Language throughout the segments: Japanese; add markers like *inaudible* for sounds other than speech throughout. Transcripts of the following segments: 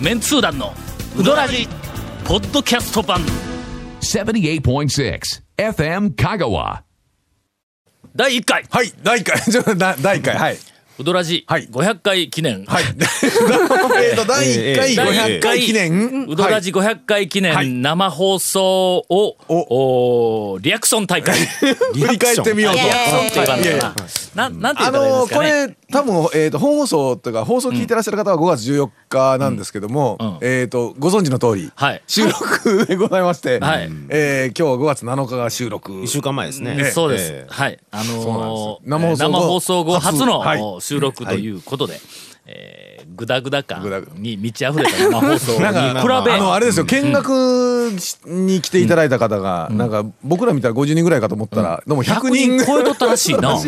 メンツー団のウドラジポッドキャスト版78.6 FM Kagawa. 第1回はい、第1回、第1回、はい。*laughs* ウドラジはい。500回記念、はい。*laughs* えっと、第1回500回記念。ウドラジ500回記はい。念生放送を、お。リアクション大会。*laughs* 振り返ってみようと。リアクションって言わんい。なななんて言あったらいいんでのこすかね。れ多分えっと本放送というか放送聞いてらっしゃる方は5月14日なんですけどもうん。えっとご存知の通りはい。収録でございましてはい。えー今日は5月7日が収録。一週間前ですね。ええそうです、ええはい。あの生放送後初の、はい収録ということで、えーグダグダ感に満ち溢れた生放送に *laughs* 比べあのあれですよ。見学に来ていただいた方がなんか僕ら見たら50人ぐらいかと思ったらどうも100人100人超えとったらしいな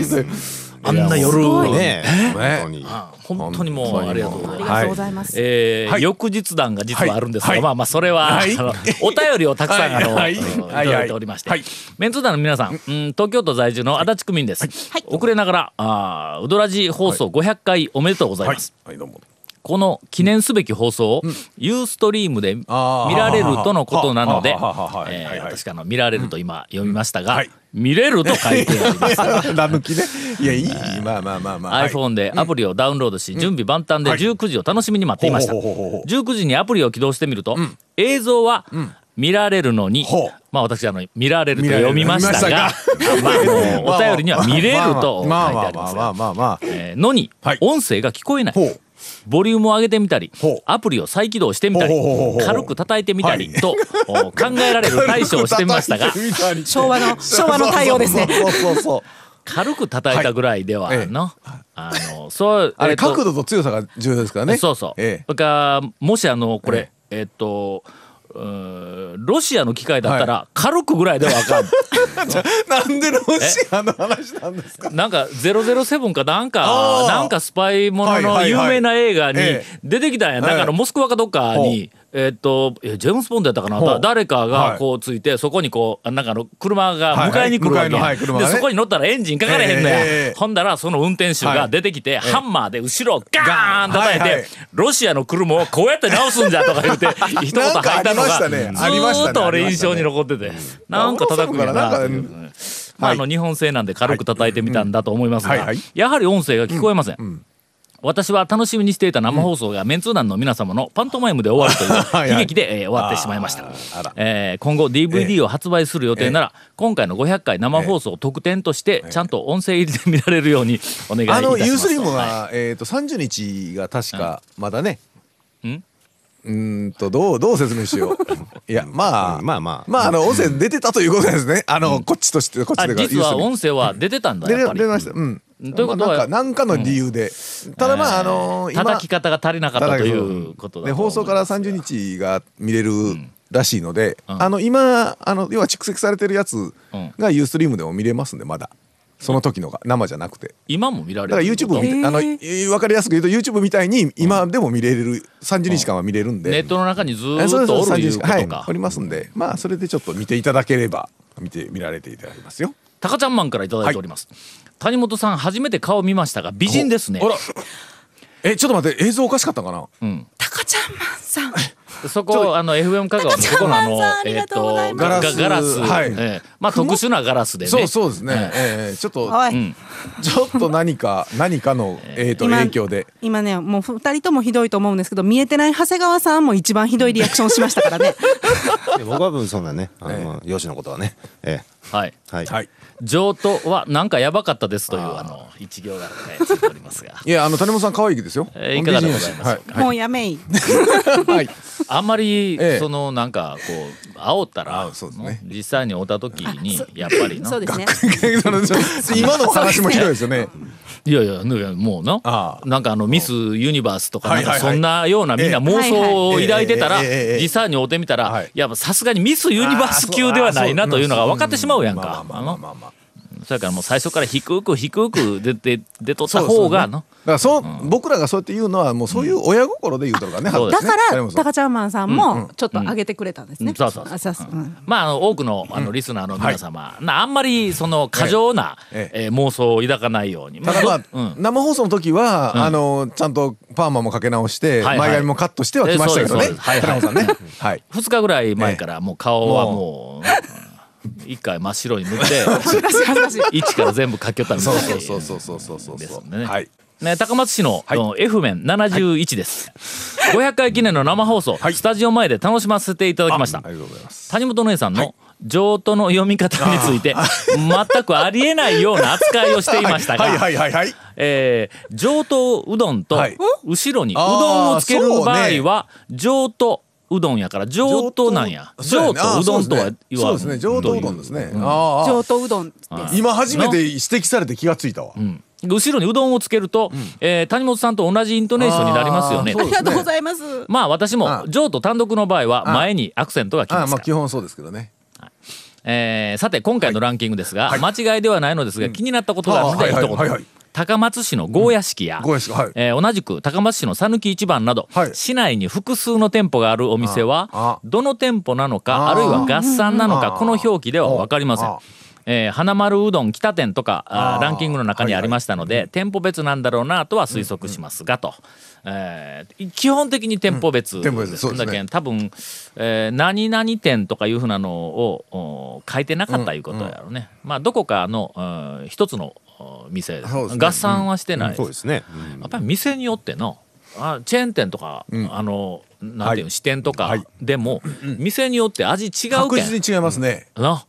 あんな夜ね。本当に。あ本当に。もうありがとうございます。ありがとうございます。えーはい。翌日談が実はあるんですが、はい。まあまあそれは、お便りをたくさん、あの、はい。い。はい。ただいておりまして、はい。メンツー団の皆さん、うん、東京都在住の足立区民です、遅れながらあーウドラジ放送500回おめでとうございはいます、はい。どうも。この記念すべき放送を、ユーストリームで見られるとのことなのでえーはいはい私があの見られると今読みましたが、はい見れると書いてあります。*laughs* ラ抜きね。いやいい。まあまあまあまあ。はい。iPhone でアプリをダウンロードし、準備万端ではい19時を楽しみに待っていました。ほうほうほうほう。19時にアプリを起動してみると、映像は見られるのに、まあ私あの見られると読みましたが見まあお便りには見れると書いてまああまあまあまありまあまあ。えーのにはい。音声が聞こえないボリュームを上げてみたりアプリを再起動してみたり軽く叩いてみたりはい。とお考えられる対処をしてみましたが昭和の昭和の対応ですね。軽く叩いたぐらいでははい。のあのそうあれ角度と強さが重要ですからね。そうそう。ええ。それからもしあのこれえっとロシアの機械だったら軽くぐらいではあかん。*laughs* なんでロシアの話なんですか？なんか007かなんかなんかスパイものの有名な映画にええ。出てきたんや。なんかあのはいモスクワかどっかに。えっとえジェームス・ボンドやったかな？誰かはい。がこうついてそこにこうなんかあの車が迎えに来るわけ。やはいはいね。でそこに乗ったらエンジンかかれへんのや、ええええほんだらその運転手が出てきて、ハンマーで後ろをガーン叩いて、はいはい。ロシアの車をこうやって直すんじゃとか言 *laughs* って一言吐いたのがね。ね。ーっと俺印象に残っててなんか叩くんやな。なんかっていうまああの日本製なんで軽く叩いてみたんだと思いますがはい。はいやはり音声が聞こえません。私は楽しみにしていた生放送がメンツー団の皆様のパントマイムで終わるという *laughs* 悲劇で、えー終わってしまいました。えー今後 DVD を発売する予定なら、今回の500回生放送特典としてちゃんと音声入りで見られるようにお願いいたあします。のユースリームはがえっと30日が確かまだね。ん？うーんとどうどう説明しよう。*laughs* いやまあまあまあ。まああの音声出てたということですね。あのこっちとしてこっちで実は音声は出てたんだ出やっぱり。*laughs* 出ました。うんということはまあなんかなんかの理由で。ただまああの今叩き方が足りなかったということ放送から30日が見れるらしいので、あの今あの要は蓄積されてるやつがユーストリームでも見れますんでまだ。その時のが生じゃなくて。今も見られだからる YouTube みたい、あのへ分かりやすく言うと YouTube みたいに今でも見れる30日間は見れるんで、ネットの中にずっとそう30おるいうことか。おりますんで。まあそれでちょっと見ていただければ見て見られていただきますよ。タカちゃんマンからいただいております、谷本さん初めて顔見ましたが美人ですね。あら。えちょっと待って映像おかしかったかな？タカちゃんマンさん。そこあの FM 香川のそこのあのえっがとうございとます。ガガラス、はい。ええ。まあ特殊なガラスでね。そうそうですね、ええ。えちょっとちょっと何か何かの、えー、と今影響で。今ねもう二人ともひどいと思うんですけど見えてない長谷川さんも一番ひどいリアクションしましたからね。で僕はそんなね、*laughs* あの、容姿のことはね。えはい。え。はい。はい。上等はなんかやばかったですというあの一行がついておりますが。いやあの谷本さん可愛いですよ、えーいかがでございますはい。もうやめい。*laughs* はい *laughs* あんまりええそのなんかこう煽ったら実際に会った時にやっぱりな。そうですね。今の話もひどいですよね。いやいやねもうな。なんかあのミスユニバースとかなんかそんなようなみんなええ。妄想を抱いてたら実際に会うてみたらはい。いやさすがにミスユニバース級ではないなというのが分かってしまうやんか。まあまあまあまあまあそれからもう最初から低く低く出て出とった方がのだからそう、僕らがそうやって言うのはもうそういう親心で言うとるからね、そうですだから、タカちゃんマンさんもちょっと上げてくれたんですね。うんそうそうそう。あそう。そうう。ん。まあ、あの多くのあのリスナーの皆様、なあんまりその過剰な、ええ。ー妄想を抱かないように。ただまあ、うん。生放送の時は、あのちゃんとパーマもかけ直して、はい。はい前髪もカットしてはきましたけどね。えそうですそうです。谷本さんね。はい。2日ぐらい前からもう顔はもう、う。ん。一回真っ白に塗って。*laughs* 一から全部書きよったみたそいうそうそうそうそうそうそう。ですね。はいね、高松市の、はい。F 面71です、500回記念の生放送、はい。スタジオ前で楽しませていただきました。あありがとうございます。谷本姉さんの上都の読み方について全くありえないような扱いをしていましたが、はいはいはいはい。えー上等うどんとはい。後ろにうどんをつける場合は上等うどんやから上等なんや。上等うどんとは言わそうですね。上等うどんですね。ああ上等うどん。今初めて指摘されて気がついたわ。うん後ろにうどんをつけると、えー谷本さんと同じイントネーションになりますよね。あー。そうありがとうございます。まあ私もあ上と単独の場合は前にアクセントがきますから。まあ基本そうですけどね。えーさて今回のランキングですが、間違いではないのですが、気になったことがあるので一言、はいはいはい。高松市のゴーヤ式や、ゴーヤ式はい。えー同じく高松市の讃岐一番など、はい。市内に複数の店舗があるお店はどの店舗なのかああるいは合算なのかあこの表記では分かりませんあ。えー花丸うどん北店とかランキングの中にありましたので、店舗別なんだろうなとは推測しますがと、えー基本的に店舗別ですね。だけん多分、えー何々店とかいうふうなのをお書いてなかったいうことやろうね、まあどこかのうん一つのお店。ね。合算はしてない、そうですね。やっぱり店によってのあチェーン店とか、あのなんていうの、はい。支店とかはい。でも、店によって味違う確けん。実に違いますね。な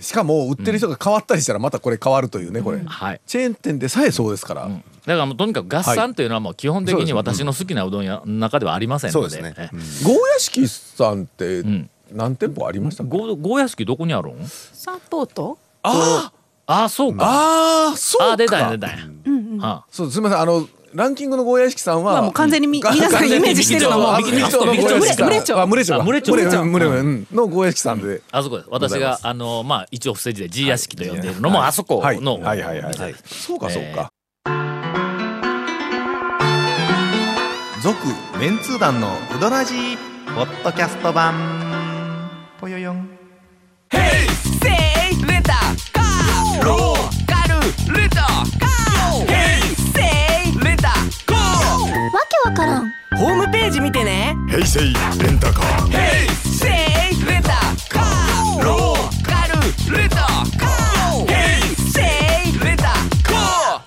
しかも売ってる人が変わったりしたらまたこれ変わるというねこれ。はい。チェーン店でさえそうですから。だからもうとにかく合算というのはもう基本的に私の好きなうどん屋の中ではありませんので。そうですね。えゴーヤ式さんってん何店舗ありましたかゴゴーヤ式どこにあるん？砂糖とあああそうか。ああそうか。あ出た出た。んや、あそうすみません。あのランキングのゴーヤ式さんはまあもう完全に皆さんイメージしてるのもあミキミキのゴーヤ式さんムレチョあムレチョあムレチョムレチョムレうんのゴーヤ式さんで。あそこです。私があのまあ一応伏せ字で G 屋敷と呼んでいるのもあそこはい。の、はいはいはい。はい。そうかそうか。続メンツー団のウドラジーポッドキャスト版ホームページ見てね。平成レンタカー。せいレンタカー。ローカルレンタカー。ヘイセイレンタカー。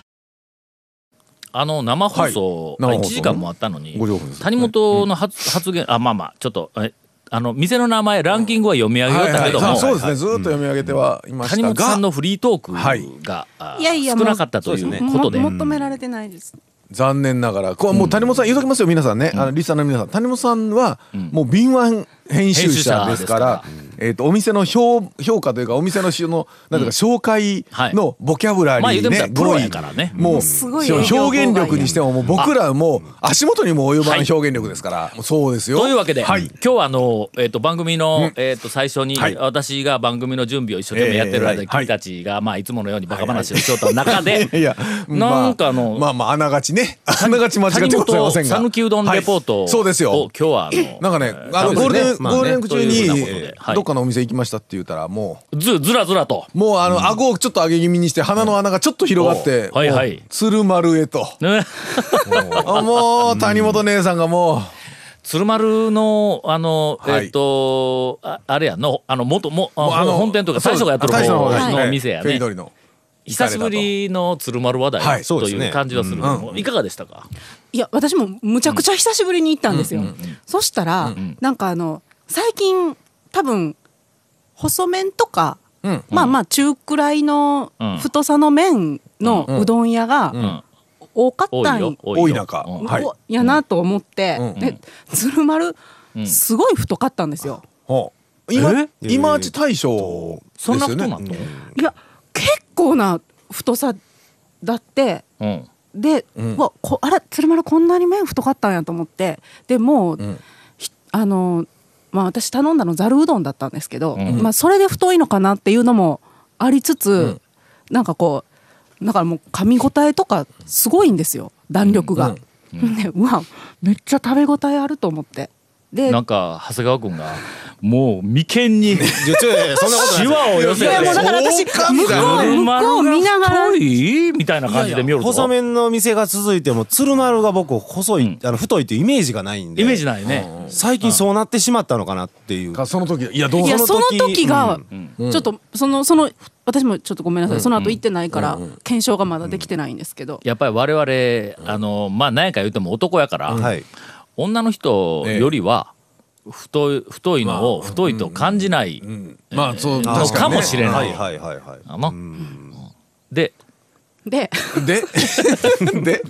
あの生放送、はい。生放送1時間もあったのに谷本の発,、発言あまあまあちょっとえあの店の名前ランキングは読み上げよったけども、はいはいそうですね。ずーっと読み上げてはいました谷本さんがのフリートークはい。が、あいやいや少なかったということで、も求められてないです。残念ながら。これもう谷本さん言うときますよ皆さんね。あのリスナーの皆さん。谷本さんはもう敏腕編集者ですからえーとお店の評評価というかお店ののなんていうか紹介のボキャブラリーねらプロや語彙からね。もう表現力にしてももう僕らもう足元にも及ばん表現力ですからそうですよ。というわけで、はい。今日はあの、えー、と番組の、えー、と最初に、はい。私が番組の準備を一生懸命やってる間君たちが、まあ、いつものようにバカ話をしようと中で、*laughs* いやなんかあの、まあまああながちね。あながち間違ってございませんが。讃岐うどんレポートを、はい。そうですよ。今日はあのなんかねえーあのゴールデンゴールデンウィーク中にはい。どっかのお店行きましたって言ったらもう。ずずらずらと。もうあの顎をちょっと上げ気味にして鼻の穴がちょっと広がって、はいはい。もう鶴丸へと。ね *laughs* あもう谷本姉さんがも鶴丸のあの、はい。えっ、とああれやのあの元もあの本店とか最初がやってる方の店やね。久しぶりの鶴丸話題、はいという感じはするけども、いかがでしたか？いや私もむちゃくちゃ久しぶりに行ったんですよ。そしたら、なんかあの最近多分細麺とか、うん。まあまあ中くらいのうん。太さの麺のうどん屋がん。多かったん多いよ。多い中。うん。はい。おやなと思って、うん。で鶴丸、すごい太かったんですよ。今え？今内大将そんなですよね。ことなの、いや結構な太さだってうん。で、うわこあれ鶴丸こんなに麺太かったんやと思ってでもう、ひあのまあ私頼んだのざるうどんだったんですけど、まあそれで太いのかなっていうのもありつつ、なんかこうだからもう噛み応えとかすごいんですよ弾力が、*laughs* でうわめっちゃ食べ応えあると思ってでなんか長谷川君がもう眉間にいやちょいやそんなことないシワを寄せていやもうだから私向こう向こう見ながら。みたいな感じで見よるぞ。細麺の店が続いても鶴丸が僕細い、あの太いっていうイメージがないんで。イメージないね。最近そうなってしまったのかなっていう。かその時いやどういやそのその時時がちょっとそのその私もちょっとごめんなさい。その後行ってないから検証がまだできてないんですけど。やっぱり我々あのまあ何やか言うても男やから、はい女の人よりは太い太いのを太いと感じないまあそうの確かもしれなはいいはいはいはい。あのでで。で *laughs* で。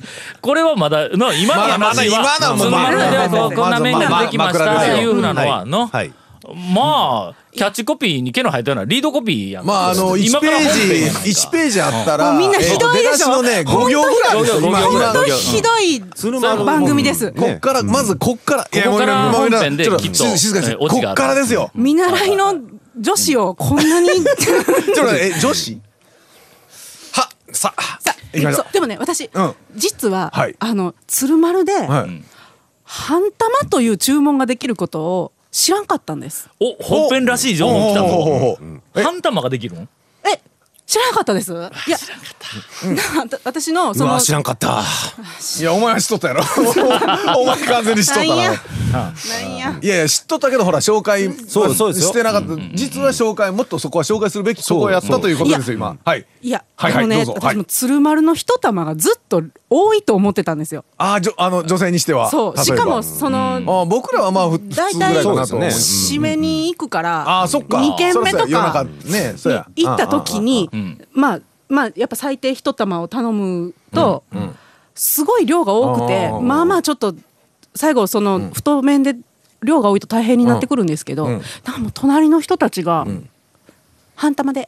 これはまだの今のまだまだ話は今のはもまあここんな面ができましたまあまあいうふうなのはのはいまあキャッチコピーに毛の生えたようなリードコピーやん。まああの1ページ1ページあったらみんなひどいでしょ。え出だしのね5行ぐらいです今今。五行ぐらい本当にひどい番組です。こっからまずこっからいやここからもうもう本編でちょっきっと静静かにこっからですよ。見習いの女子をこんなに。*laughs* ちょっと待ってえ女子？はささ行きましょそうでもね私、うん。実は、はい。あの鶴丸で、半玉という注文ができることを知らんかったんです。お本編らしい情報来たぞ。半玉ができるんえ知らなかったですいやな私のそうのわ知らんかった。いやお前は知っとったやろ。*laughs* お前完全に知っとったなななんや。いやいや知っとったけどほら紹介そうそうですよ。してなかった。実は紹介もっとそこは紹介するべきとこをやったということですよ今。はい。いや、はいはい私も鶴丸の一玉がずっと多いと思ってたんですよ。あーじょあの女性にしては。そう、しかもその、あー僕らはまあ普通ぐらいかなと。締めに行くから、あーそっか。2軒目とか中ねそうや。に行った時に、まあまあやっぱ最低一玉を頼むと、すごい量が多くて、まあまあちょっと最後その太麺で量が多いと大変になってくるんですけど、うん。なんかもう隣の人たちが、半玉で。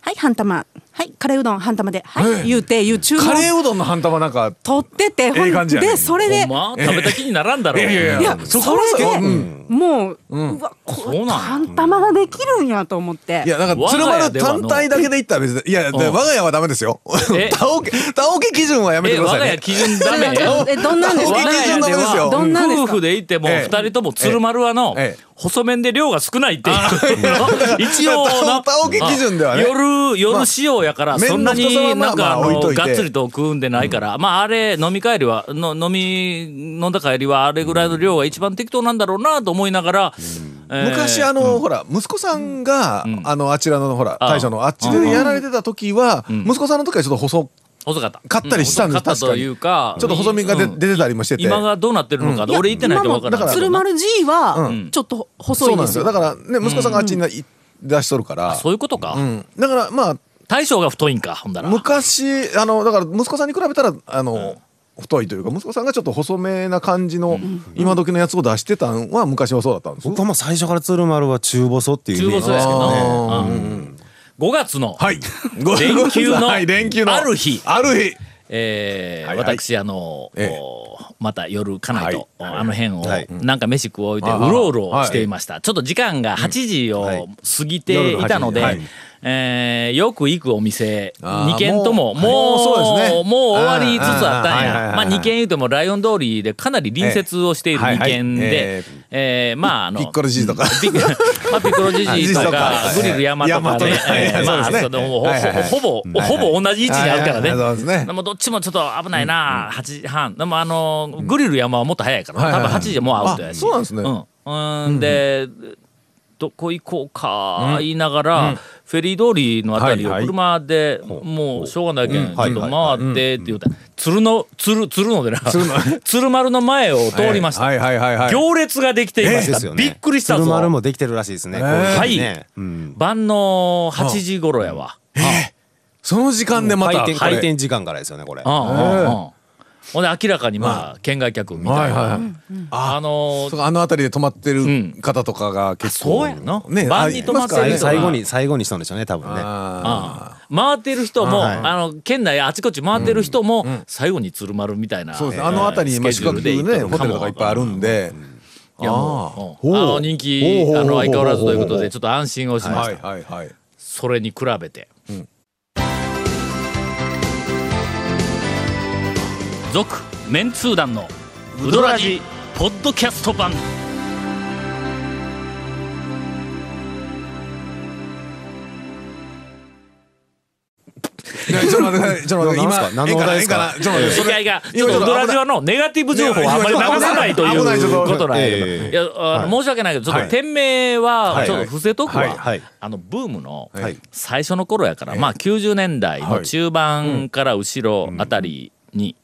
はい半玉はいカレーうどん半玉で。はい、ええ。言うて言う注文カレーうどんの半玉なんか。取っててほんええ感じやね。でそれで。ま？食べた気にならんだろう。いやそそこれで、うん。もう、うわこそうなんや。半玉ができるんやと思って。いやなんか我鶴丸単体だけで言ったら別にいや我が家はダメですよ。え？*laughs* タオケタオケ基準はやめてえくださいね。我が家基準ダメえどんなんですか？我が家でダメですよ。はどんなんですか？夫婦でいてもええ。二人とも鶴丸はのええ。細麺で量が少ないっていう。*laughs* 一応 *laughs* タオなタオケ基準ではね。夜夜仕様やからまあそんなになんかがっつりと食うんでないからまああれ飲み帰りはの飲み飲んだ帰りはあれぐらいの量が一番適当なんだろうなと思いながらえー昔あの、ほら息子さんが、あのあちらのほらあ大将のあっちでやられてた時は、息子さんの時はちょっと細細かった。買ったりしたんですう細かったというかちょっと細身がで、うん。出てたりもしてて。今がどうなってるのか俺行ってないと分からない今もだから鶴丸 G はちょっと細そうなんですよ。よだからね息子さんがあっちにい出しとるから、そういうことか、うん。だからまあ大将が太いんかほんだら。昔あのだから息子さんに比べたらあの、太いというか息子さんがちょっと細めな感じの今時のやつを出してたんは昔はそうだったんです。僕はもう最初から鶴丸は中細っていう中細やけどあね、うん。5 *laughs* 月の、はい。連休のはい連休のある日。ある日。えーはいはい。私あの、ええ。おまた夜家内と、はい。あの辺を、はい。なんか飯食おうてうろうろしていました、ちょっと時間が8時はい。を過ぎていたので、夜の8時。はいえーよく行くお店あー2軒とももうもうそうですね。もう終わりつつあったんや。まあ2軒言うてもライオン通りでかなり隣接をしている2ええはいはい。軒でええーまああのピッコロじいとか。ピッまあピッコロジジイとかグリル山とかね。まあほぼほぼ同じ位置にあるからね。はいはもうどっちもちょっと危ないな、8時半。でもあのグリル山はもっと早いから、多分8時でもうアウトやし。あそうなんですね。うん。うん。で、どこ行こうか言いながら、フェリー通りのあたりを車でもうしょうがないけん、ちょっとはい回ってって言うたら鶴の鶴鶴のでな *laughs* 鶴丸の前を通りました、はい。はいはいはい行列ができていました、びっくりしたぞ。鶴丸もできてるらしいですね、こうい晩の8時頃やわ、その時間でまた開店時間からですよねこれ。うんほんで明らかにまあ県外客みたいな、あのあの辺りで泊まってん。る方とかが結構そうやな。ね晩に泊まってる最後に最後にしたんでしょうね多分ね。あああ。回ってる人も、はい。あの県内あちこち回ってる人も、最後に鶴丸みたいな、ーそうですね。あの辺りにまあ宿泊ねホテルとかいっぱいあるんで。いやもうあの人気あの相変わらずということでちょっと安心をしました、はいはいはい。それに比べて、続メンツー団のウドラジポッドキャスト版。ちょっと待ってちょっと待って今何の話題ですかちょっと待って。それいやいや、ち今ょっとウドラジ危ない。はのネガティブ情報をあんまり流さないとい危ないちょっと。うことなんやけど、ええ。いや、あの申し訳ないけど、ちょっはい。と店名は、はい。ちょっと伏せとくわ。はい。はい。あの、ブームのはい。最初の頃やから、まあ90年代の中盤から後ろあたりに、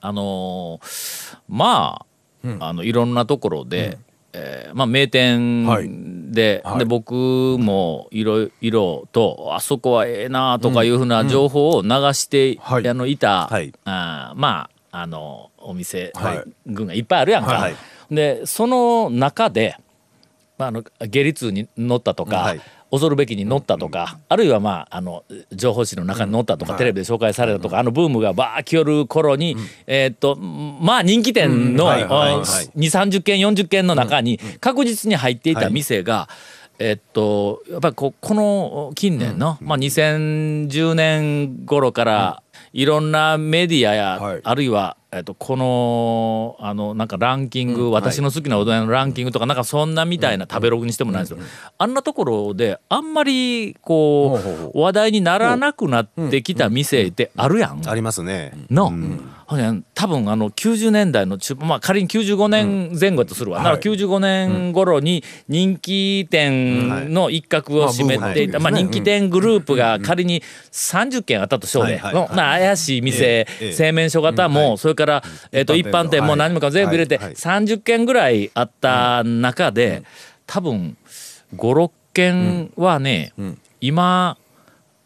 あのーまあ、あの、いろんなところで、えーまあ名店はい。で、はい。で僕もいろいろとあそこはええなとかいうふうな情報を流して、はい。あのいた、はい。あーまああのお店はい。群がいっぱいあるやんか。はい。でその中で、まあ、あの下痢痛に乗ったとか、はい恐るべきに乗ったとか、あるいはまああの情報誌の中に乗ったとか、テレビで紹介されたとか、あのブームがバー来よる頃に、えーっとまあ人気店の、はいはいはい。2 3 0軒40軒の中に確実に入っていた店が、えっとやっぱりここの近年の、まあ、2010年頃からいろんなメディアや、はい。あるいは、えっと、このあのなんかランキング、私の好きなうどん屋のランキングとかなんかそんなみたいな食べログにしてもないんですよ、あんなところであんまりこほう話題にならなくなってきた店ってあるやん。ありますね。の、ほんで多分あの90年代の中まあ仮に95年前後だとするわ、だから95年頃に人気店の一角を占めていた、まあ、人気店グループが仮に30軒あったとしようね、怪しい店、ええ製麺所型も、それから、えー、と一般店も。何もかも全部入れてはい。はい。30軒ぐらいあった中で、多分56軒はね、今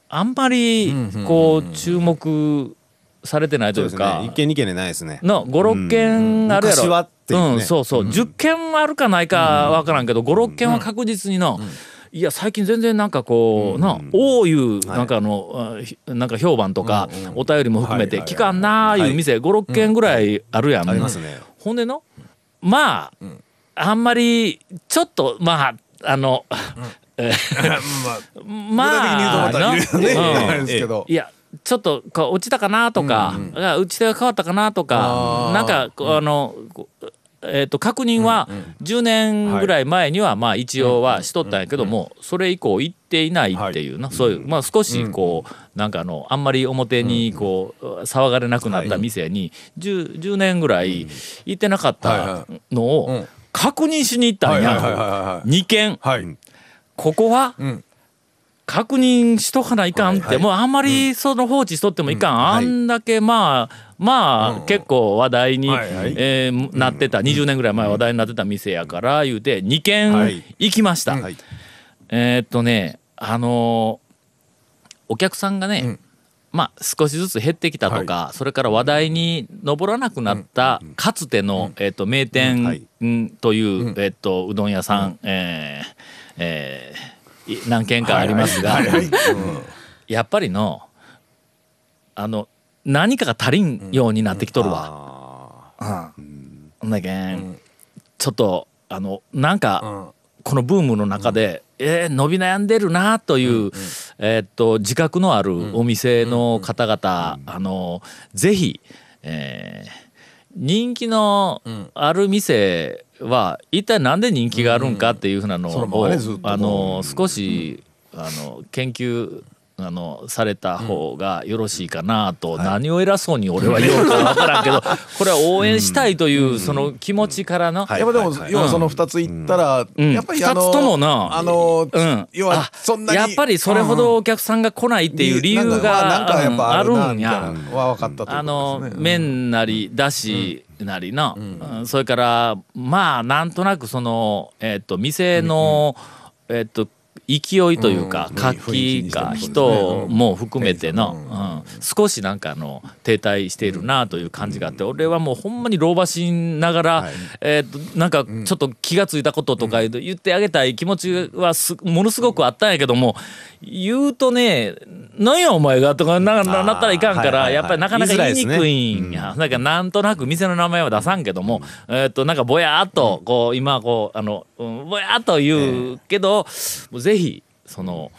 あんまりこう注目されてないというか。ね。一軒二軒でないですね。の56軒あるやろ、昔はっていうね。ん、そうそう、10軒あるかないか分からんけど56軒は確実にの、いや最近全然なんかこう、なおういうなんかあの、あひなんか評判とか、お便りも含めてはいはい聞かんなあいう店56軒ぐらいあるやん、ありますね。ほんでのまあ、あんまりちょっとまああの、*laughs* え *laughs* まあまあ *laughs* またいろいろねなうん。あれですけど。いやちょっとこう落ちたかなとか、あ打ち手が変わったかなとかなんかあの、えー、と確認は10年ぐらい前にはまあ一応はしとったんやけどもそれ以降行っていないっていうな、そういうまあ少しこうなんかあのあんまり表にこう騒がれなくなった店に 10, 10年ぐらい行ってなかったのを確認しに行ったんや。はい2軒はいここはん確認しとかないかんって、もうあんまりその放置しとってもいかん、あんだけまあまあ、結構話題に、はいはい。えーなってた、20年ぐらい前話題になってた店やから言うて2軒はい。行きました、はい。えーっとねあのーお客さんがね、まあ少しずつ減ってきたとか、それから話題に上らなくなったかつての、えーっと名店、はい。うんという、えーっとうどん屋さん、えーえーい何軒かありますが、*laughs* やっぱりのあの何かが足りんようになってきとるわ。ほんだけん、ちょっとあのなんか、このブームの中で、えー伸び悩んでるなという、えーっと自覚のあるお店の方々、あのぜひ、えー人気のある店は一体なんで人気があるんかっていうふうなのを、あの少しあの研究あのされた方がよろしいかなと、何を偉そうに俺は言おうか分からんけど *laughs* これは応援したいというその気持ちからの、はい。やっぱでも、はい。要はその2つ言ったら、ん。やっぱりあの二つともな。あの、うん、要はあそんなにやっぱりそれほどお客さんが来ないっていう理由なんかまあなんかやっぱがあるんや。は分かったあの麺なりだしなりの、うん。それからまあなんとなくそのえっと店のえっと勢いというかうん活気が雰囲気にしてもそうですね。人も含めての、うんうん。少しなんかあの停滞しているなという感じがあって俺はもうほんまに老婆しながら、えっとなんかちょっと気がついたこととか言ってあげたい気持ちはすものすごくあったんやけども言うとね「なんやお前が」とかなななったらいかんから、やっぱりなかなか言いにくいんや。だからなんとなく店の名前は出さんけども、えっとなんかぼやっとこう今こうあの、うんぼやっと言うけど、もうぜひその、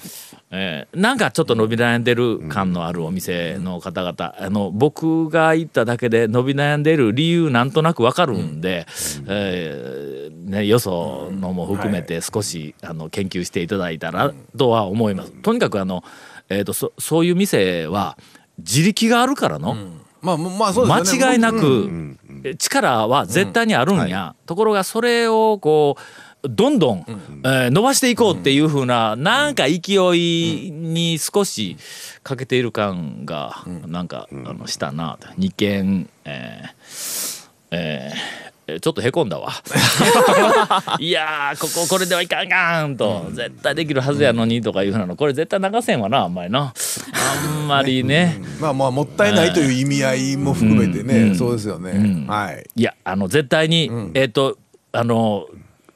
えーなんかちょっと伸び悩んでる感のあるお店の方々、あの僕が行っただけで伸び悩んでる理由なんとなくわかるんで、えーね、よそのも含めて少し、あの研究していただいたらとは思います。とにかくあの、えー、とそそういう店は自力があるからの、まあまあそうですよね。間違いなく力は絶対にあるんや、ところがそれをこうどんどん、えー伸ばしていこうっていうふうな、なんか勢いに少し欠けている感がなんか、あのしたなと。二軒えーえーちょっとへこんだわ。*laughs* いやーこここれではいかんかんと、絶対できるはずやのにとかいうふうなの。これ絶対流せんわなあんまりな。あんまりね、まあまあもったいないという意味合いも含めてね、そうですよね、はい。いやあの絶対に、えっ、とあの